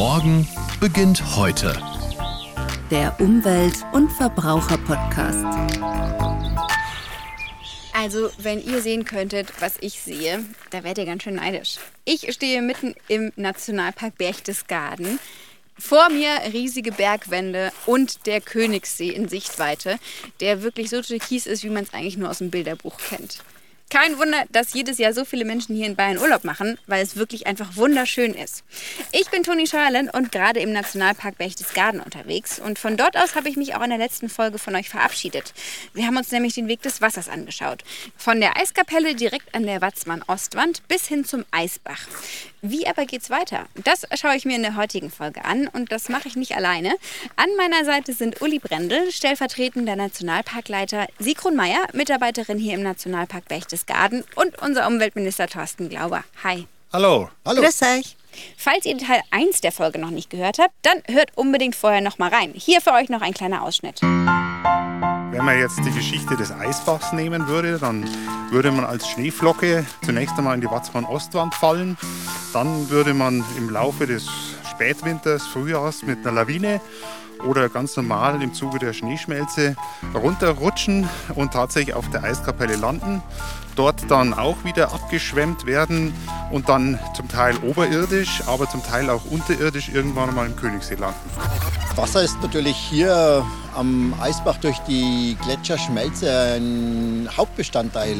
Morgen beginnt heute. Der Umwelt- und Verbraucher-Podcast. Also, wenn ihr sehen könntet, was ich sehe, da werdet ihr ganz schön neidisch. Ich stehe mitten im Nationalpark Berchtesgaden. Vor mir riesige Bergwände und der Königssee in Sichtweite, der wirklich so türkis ist, wie man es eigentlich nur aus dem Bilderbuch kennt. Kein Wunder, dass jedes Jahr so viele Menschen hier in Bayern Urlaub machen, weil es wirklich einfach wunderschön ist. Ich bin Toni Scheuerlen und gerade im Nationalpark Berchtesgaden unterwegs. Und von dort aus habe ich mich auch in der letzten Folge von euch verabschiedet. Wir haben uns nämlich den Weg des Wassers angeschaut. Von der Eiskapelle direkt an der Watzmann-Ostwand bis hin zum Eisbach. Wie aber geht's weiter? Das schaue ich mir in der heutigen Folge an und das mache ich nicht alleine. An meiner Seite sind Uli Brendel, stellvertretender Nationalparkleiter, Sigrun Meyer, Mitarbeiterin hier im Nationalpark Berchtesgaden und unser Umweltminister Thorsten Glauber. Hi. Hallo. Hallo. Grüß euch. Falls ihr Teil 1 der Folge noch nicht gehört habt, dann hört unbedingt vorher noch mal rein. Hier für euch noch ein kleiner Ausschnitt. Wenn man jetzt die Geschichte des Eisbachs nehmen würde, dann würde man als Schneeflocke zunächst einmal in die Watzmann-Ostwand fallen. Dann würde man im Laufe des Spätwinters, Frühjahrs mit einer Lawine oder ganz normal im Zuge der Schneeschmelze runterrutschen und tatsächlich auf der Eiskapelle landen. Dort dann auch wieder abgeschwemmt werden und dann zum Teil oberirdisch, aber zum Teil auch unterirdisch irgendwann einmal im Königssee landen. Wasser ist natürlich hier am Eisbach durch die Gletscherschmelze ein Hauptbestandteil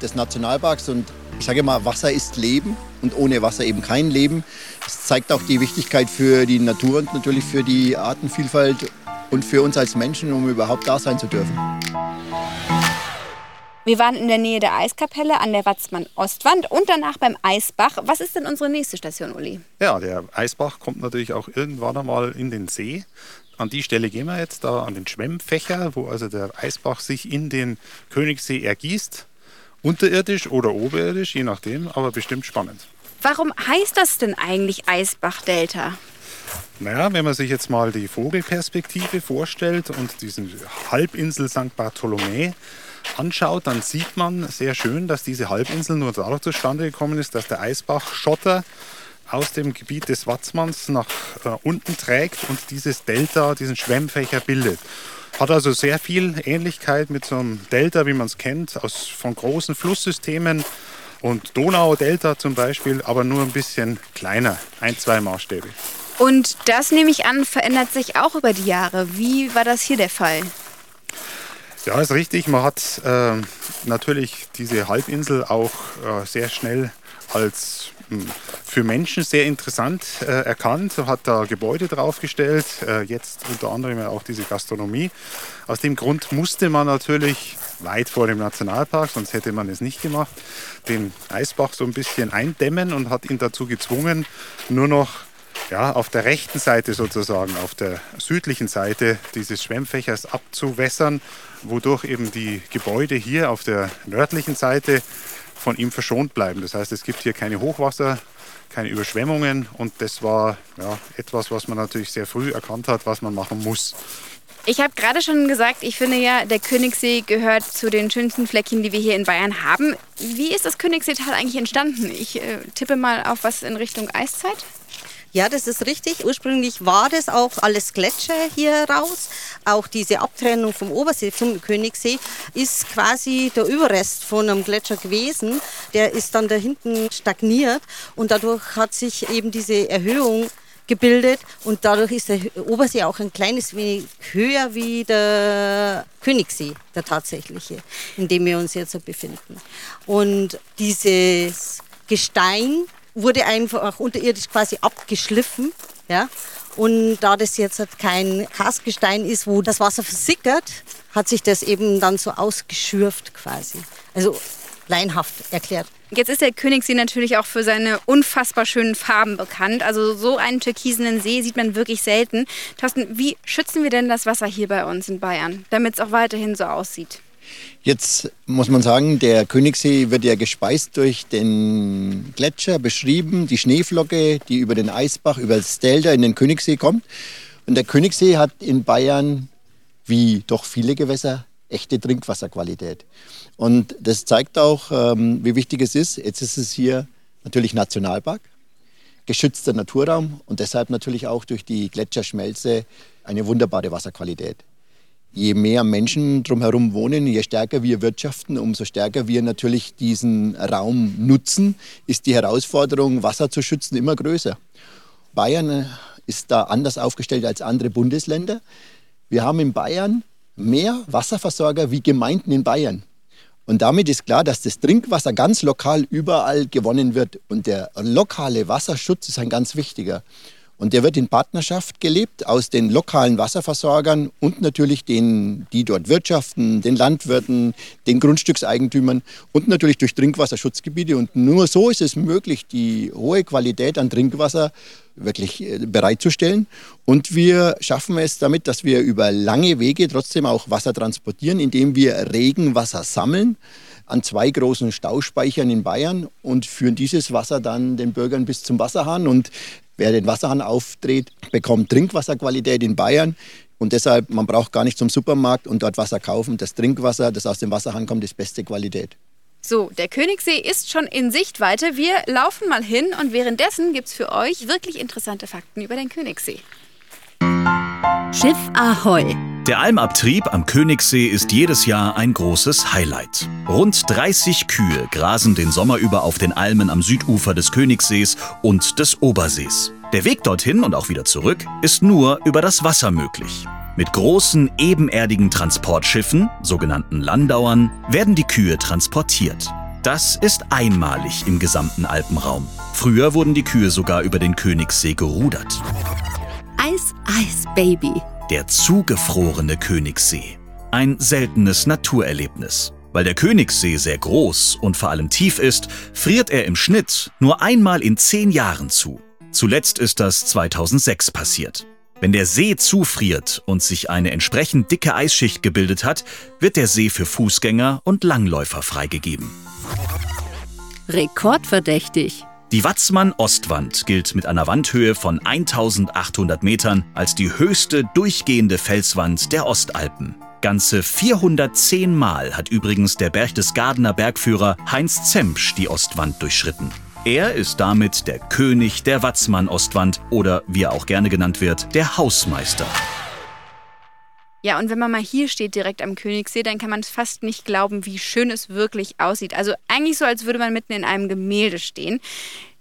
des Nationalparks und ich sage mal, Wasser ist Leben und ohne Wasser eben kein Leben. Das zeigt auch die Wichtigkeit für die Natur und natürlich für die Artenvielfalt und für uns als Menschen, um überhaupt da sein zu dürfen. Wir waren in der Nähe der Eiskapelle an der Watzmann-Ostwand und danach beim Eisbach. Was ist denn unsere nächste Station, Uli? Ja, der Eisbach kommt natürlich auch irgendwann einmal in den See. An die Stelle gehen wir jetzt, da an den Schwemmfächer, wo also der Eisbach sich in den Königssee ergießt. Unterirdisch oder oberirdisch, je nachdem, aber bestimmt spannend. Warum heißt das denn eigentlich Eisbach-Delta? Naja, wenn man sich jetzt mal die Vogelperspektive vorstellt und diesen Halbinsel St. Bartholomä anschaut, dann sieht man sehr schön, dass diese Halbinsel nur dadurch zustande gekommen ist, dass der Eisbach Schotter aus dem Gebiet des Watzmanns nach äh, unten trägt und dieses Delta, diesen Schwemmfächer bildet. Hat also sehr viel Ähnlichkeit mit so einem Delta, wie man es kennt, aus, von großen Flusssystemen und Donau-Delta zum Beispiel, aber nur ein bisschen kleiner, ein, zwei Maßstäbe. Und das nehme ich an, verändert sich auch über die Jahre. Wie war das hier der Fall? Ja, ist richtig. Man hat äh, natürlich diese Halbinsel auch äh, sehr schnell als mh, für Menschen sehr interessant äh, erkannt, hat da Gebäude draufgestellt, äh, jetzt unter anderem auch diese Gastronomie. Aus dem Grund musste man natürlich weit vor dem Nationalpark, sonst hätte man es nicht gemacht, den Eisbach so ein bisschen eindämmen und hat ihn dazu gezwungen, nur noch ja, auf der rechten Seite sozusagen, auf der südlichen Seite dieses Schwemmfächers abzuwässern, wodurch eben die Gebäude hier auf der nördlichen Seite von ihm verschont bleiben. Das heißt, es gibt hier keine Hochwasser, keine Überschwemmungen und das war ja, etwas, was man natürlich sehr früh erkannt hat, was man machen muss. Ich habe gerade schon gesagt, ich finde ja, der Königssee gehört zu den schönsten Fleckchen, die wir hier in Bayern haben. Wie ist das Königsseetal eigentlich entstanden? Ich äh, tippe mal auf was in Richtung Eiszeit. Ja, das ist richtig. Ursprünglich war das auch alles Gletscher hier raus. Auch diese Abtrennung vom Obersee zum Königssee ist quasi der Überrest von einem Gletscher gewesen. Der ist dann da hinten stagniert und dadurch hat sich eben diese Erhöhung gebildet und dadurch ist der Obersee auch ein kleines wenig höher wie der Königssee, der tatsächliche, in dem wir uns jetzt befinden. Und dieses Gestein wurde einfach unterirdisch quasi abgeschliffen. Ja? Und da das jetzt halt kein Karstgestein ist, wo das Wasser versickert, hat sich das eben dann so ausgeschürft quasi. Also laienhaft erklärt. Jetzt ist der Königssee natürlich auch für seine unfassbar schönen Farben bekannt. Also so einen türkisenen See sieht man wirklich selten. Thorsten, wie schützen wir denn das Wasser hier bei uns in Bayern, damit es auch weiterhin so aussieht? Jetzt muss man sagen, der Königssee wird ja gespeist durch den Gletscher beschrieben, die Schneeflocke, die über den Eisbach, über das Delta in den Königssee kommt. Und der Königssee hat in Bayern, wie doch viele Gewässer, echte Trinkwasserqualität. Und das zeigt auch, ähm, wie wichtig es ist. Jetzt ist es hier natürlich Nationalpark. geschützter Naturraum und deshalb natürlich auch durch die Gletscherschmelze eine wunderbare Wasserqualität. Je mehr Menschen drumherum wohnen, je stärker wir wirtschaften, umso stärker wir natürlich diesen Raum nutzen, ist die Herausforderung, Wasser zu schützen, immer größer. Bayern ist da anders aufgestellt als andere Bundesländer. Wir haben in Bayern mehr Wasserversorger wie Gemeinden in Bayern. Und damit ist klar, dass das Trinkwasser ganz lokal überall gewonnen wird. Und der lokale Wasserschutz ist ein ganz wichtiger. Und der wird in Partnerschaft gelebt aus den lokalen Wasserversorgern und natürlich denen, die dort wirtschaften, den Landwirten, den Grundstückseigentümern und natürlich durch Trinkwasserschutzgebiete. Und nur so ist es möglich, die hohe Qualität an Trinkwasser wirklich äh, bereitzustellen. Und wir schaffen es damit, dass wir über lange Wege trotzdem auch Wasser transportieren, indem wir Regenwasser sammeln an zwei großen Stauspeichern in Bayern und führen dieses Wasser dann den Bürgern bis zum Wasserhahn. Und Wer den Wasserhahn aufdreht, bekommt Trinkwasserqualität in Bayern. Und deshalb, man braucht gar nicht zum Supermarkt und dort Wasser kaufen. Das Trinkwasser, das aus dem Wasserhahn kommt, ist beste Qualität. So, der Königssee ist schon in Sichtweite. Wir laufen mal hin und währenddessen gibt es für euch wirklich interessante Fakten über den Königssee. Schiff Ahoi. Der Almabtrieb am Königssee ist jedes Jahr ein großes Highlight. Rund 30 Kühe grasen den Sommer über auf den Almen am Südufer des Königssees und des Obersees. Der Weg dorthin und auch wieder zurück ist nur über das Wasser möglich. Mit großen ebenerdigen Transportschiffen, sogenannten Landauern, werden die Kühe transportiert. Das ist einmalig im gesamten Alpenraum. Früher wurden die Kühe sogar über den Königssee gerudert. Eis, Eis, Baby. Der zugefrorene Königssee. Ein seltenes Naturerlebnis. Weil der Königssee sehr groß und vor allem tief ist, friert er im Schnitt nur einmal in zehn Jahren zu. Zuletzt ist das 2006 passiert. Wenn der See zufriert und sich eine entsprechend dicke Eisschicht gebildet hat, wird der See für Fußgänger und Langläufer freigegeben. Rekordverdächtig. Die Watzmann-Ostwand gilt mit einer Wandhöhe von 1800 Metern als die höchste durchgehende Felswand der Ostalpen. Ganze 410 Mal hat übrigens der Berchtesgadener Bergführer Heinz Zempsch die Ostwand durchschritten. Er ist damit der König der Watzmann-Ostwand oder wie er auch gerne genannt wird, der Hausmeister. Ja, und wenn man mal hier steht, direkt am Königssee, dann kann man es fast nicht glauben, wie schön es wirklich aussieht. Also eigentlich so, als würde man mitten in einem Gemälde stehen.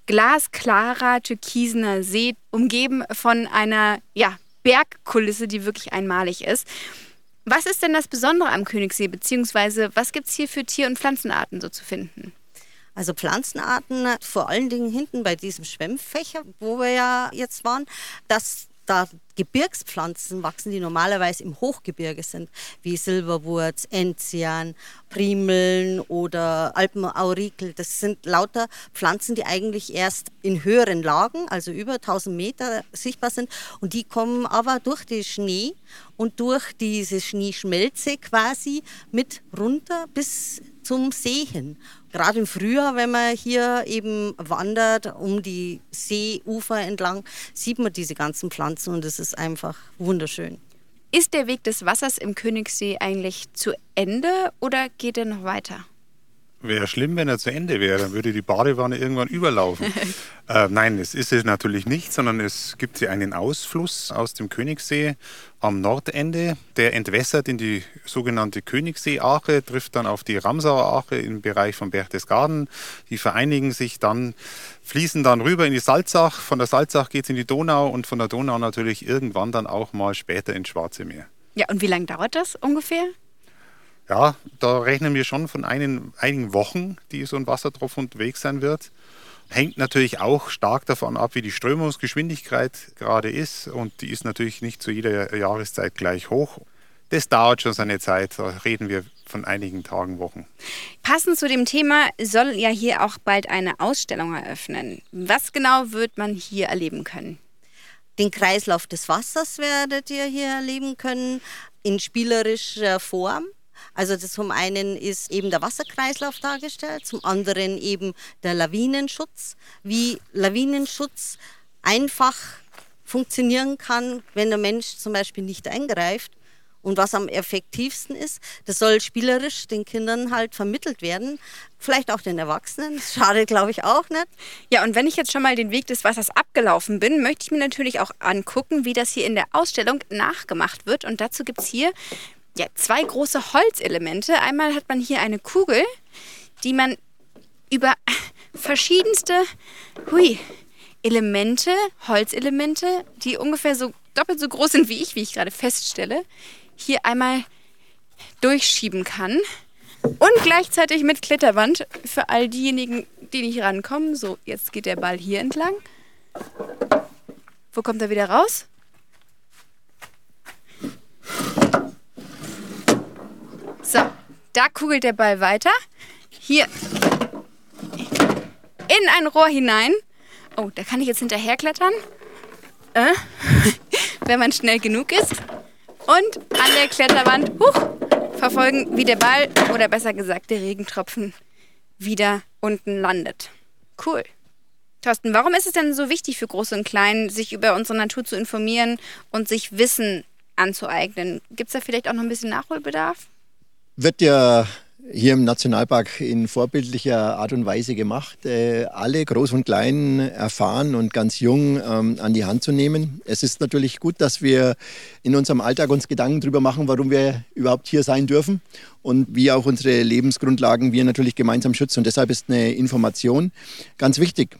Glasklarer, türkisener See, umgeben von einer ja, Bergkulisse, die wirklich einmalig ist. Was ist denn das Besondere am Königssee, beziehungsweise was gibt es hier für Tier- und Pflanzenarten so zu finden? Also Pflanzenarten, vor allen Dingen hinten bei diesem Schwemmfächer, wo wir ja jetzt waren, das da Gebirgspflanzen wachsen, die normalerweise im Hochgebirge sind, wie Silberwurz, Enzian, Primeln oder Alpenaurikel. Das sind lauter Pflanzen, die eigentlich erst in höheren Lagen, also über 1000 Meter, sichtbar sind. Und die kommen aber durch den Schnee und durch diese Schneeschmelze quasi mit runter bis zum See hin. Gerade im Frühjahr, wenn man hier eben wandert, um die Seeufer entlang, sieht man diese ganzen Pflanzen und es ist einfach wunderschön. Ist der Weg des Wassers im Königssee eigentlich zu Ende oder geht er noch weiter? Wäre schlimm, wenn er zu Ende wäre, dann würde die Badewanne irgendwann überlaufen. äh, nein, es ist es natürlich nicht, sondern es gibt hier einen Ausfluss aus dem Königssee am Nordende, der entwässert in die sogenannte Königssee-Ache, trifft dann auf die Ramsauer Ache im Bereich von Berchtesgaden. Die vereinigen sich dann, fließen dann rüber in die Salzach. Von der Salzach geht es in die Donau und von der Donau natürlich irgendwann dann auch mal später ins Schwarze Meer. Ja, und wie lange dauert das ungefähr? Ja, da rechnen wir schon von einen, einigen Wochen, die so ein Wassertropfen unterwegs sein wird. Hängt natürlich auch stark davon ab, wie die Strömungsgeschwindigkeit gerade ist. Und die ist natürlich nicht zu jeder Jahreszeit gleich hoch. Das dauert schon seine Zeit. Da reden wir von einigen Tagen, Wochen. Passend zu dem Thema soll ja hier auch bald eine Ausstellung eröffnen. Was genau wird man hier erleben können? Den Kreislauf des Wassers werdet ihr hier erleben können in spielerischer Form. Also das zum einen ist eben der Wasserkreislauf dargestellt, zum anderen eben der Lawinenschutz, wie Lawinenschutz einfach funktionieren kann, wenn der Mensch zum Beispiel nicht eingreift Und was am effektivsten ist, das soll spielerisch den Kindern halt vermittelt werden. Vielleicht auch den Erwachsenen. Das schadet, glaube ich, auch nicht. Ja, und wenn ich jetzt schon mal den Weg des Wassers abgelaufen bin, möchte ich mir natürlich auch angucken, wie das hier in der Ausstellung nachgemacht wird. Und dazu gibt es hier ja, zwei große Holzelemente. Einmal hat man hier eine Kugel, die man über verschiedenste hui, Elemente, Holzelemente, die ungefähr so doppelt so groß sind wie ich, wie ich gerade feststelle, hier einmal durchschieben kann. Und gleichzeitig mit Kletterwand für all diejenigen, die nicht rankommen. So, jetzt geht der Ball hier entlang. Wo kommt er wieder raus? Da kugelt der Ball weiter. Hier in ein Rohr hinein. Oh, da kann ich jetzt hinterher klettern. Äh, wenn man schnell genug ist und an der Kletterwand huch, verfolgen, wie der Ball oder besser gesagt der Regentropfen wieder unten landet. Cool. Thorsten, warum ist es denn so wichtig für Große und Kleine, sich über unsere Natur zu informieren und sich Wissen anzueignen? Gibt es da vielleicht auch noch ein bisschen Nachholbedarf? Wird ja hier im Nationalpark in vorbildlicher Art und Weise gemacht, äh, alle groß und klein erfahren und ganz jung ähm, an die Hand zu nehmen. Es ist natürlich gut, dass wir in unserem Alltag uns Gedanken darüber machen, warum wir überhaupt hier sein dürfen und wie auch unsere Lebensgrundlagen wir natürlich gemeinsam schützen. Und deshalb ist eine Information ganz wichtig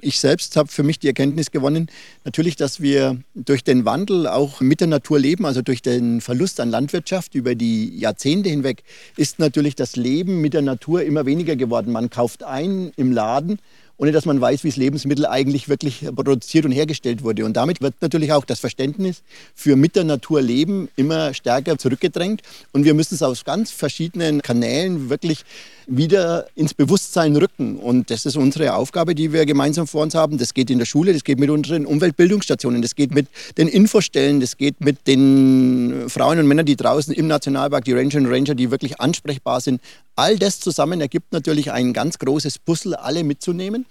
ich selbst habe für mich die Erkenntnis gewonnen, natürlich, dass wir durch den Wandel auch mit der Natur leben, also durch den Verlust an Landwirtschaft über die Jahrzehnte hinweg, ist natürlich das Leben mit der Natur immer weniger geworden. Man kauft ein im Laden ohne dass man weiß, wie das Lebensmittel eigentlich wirklich produziert und hergestellt wurde. Und damit wird natürlich auch das Verständnis für mit der Natur leben immer stärker zurückgedrängt. Und wir müssen es aus ganz verschiedenen Kanälen wirklich wieder ins Bewusstsein rücken. Und das ist unsere Aufgabe, die wir gemeinsam vor uns haben. Das geht in der Schule, das geht mit unseren Umweltbildungsstationen, das geht mit den Infostellen, das geht mit den Frauen und Männern, die draußen im Nationalpark, die Rangerinnen und Ranger, die wirklich ansprechbar sind. All das zusammen ergibt natürlich ein ganz großes Puzzle, alle mitzunehmen,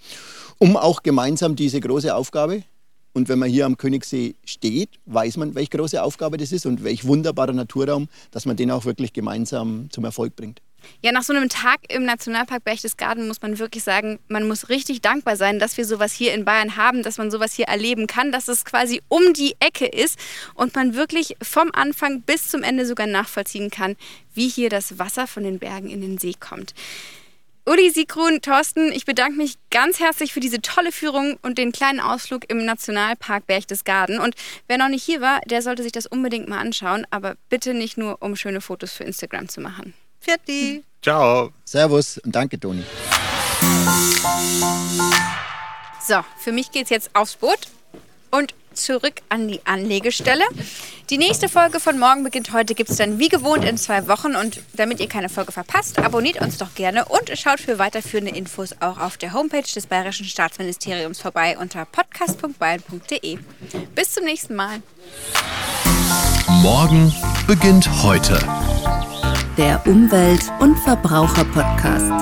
um auch gemeinsam diese große Aufgabe und wenn man hier am Königssee steht, weiß man, welche große Aufgabe das ist und welch wunderbarer Naturraum, dass man den auch wirklich gemeinsam zum Erfolg bringt. Ja, nach so einem Tag im Nationalpark Berchtesgaden muss man wirklich sagen, man muss richtig dankbar sein, dass wir sowas hier in Bayern haben, dass man sowas hier erleben kann, dass es quasi um die Ecke ist und man wirklich vom Anfang bis zum Ende sogar nachvollziehen kann, wie hier das Wasser von den Bergen in den See kommt. Uli Sigrun, Thorsten, ich bedanke mich ganz herzlich für diese tolle Führung und den kleinen Ausflug im Nationalpark Berchtesgaden. Und wer noch nicht hier war, der sollte sich das unbedingt mal anschauen, aber bitte nicht nur, um schöne Fotos für Instagram zu machen. Fertig. Ciao. Servus und danke, Toni. So, für mich geht's jetzt aufs Boot und zurück an die Anlegestelle. Die nächste Folge von morgen beginnt heute, gibt es dann wie gewohnt in zwei Wochen. Und damit ihr keine Folge verpasst, abonniert uns doch gerne und schaut für weiterführende Infos auch auf der Homepage des Bayerischen Staatsministeriums vorbei unter podcast.bayern.de. Bis zum nächsten Mal. Morgen beginnt heute Der Umwelt- und Verbraucher-Podcast.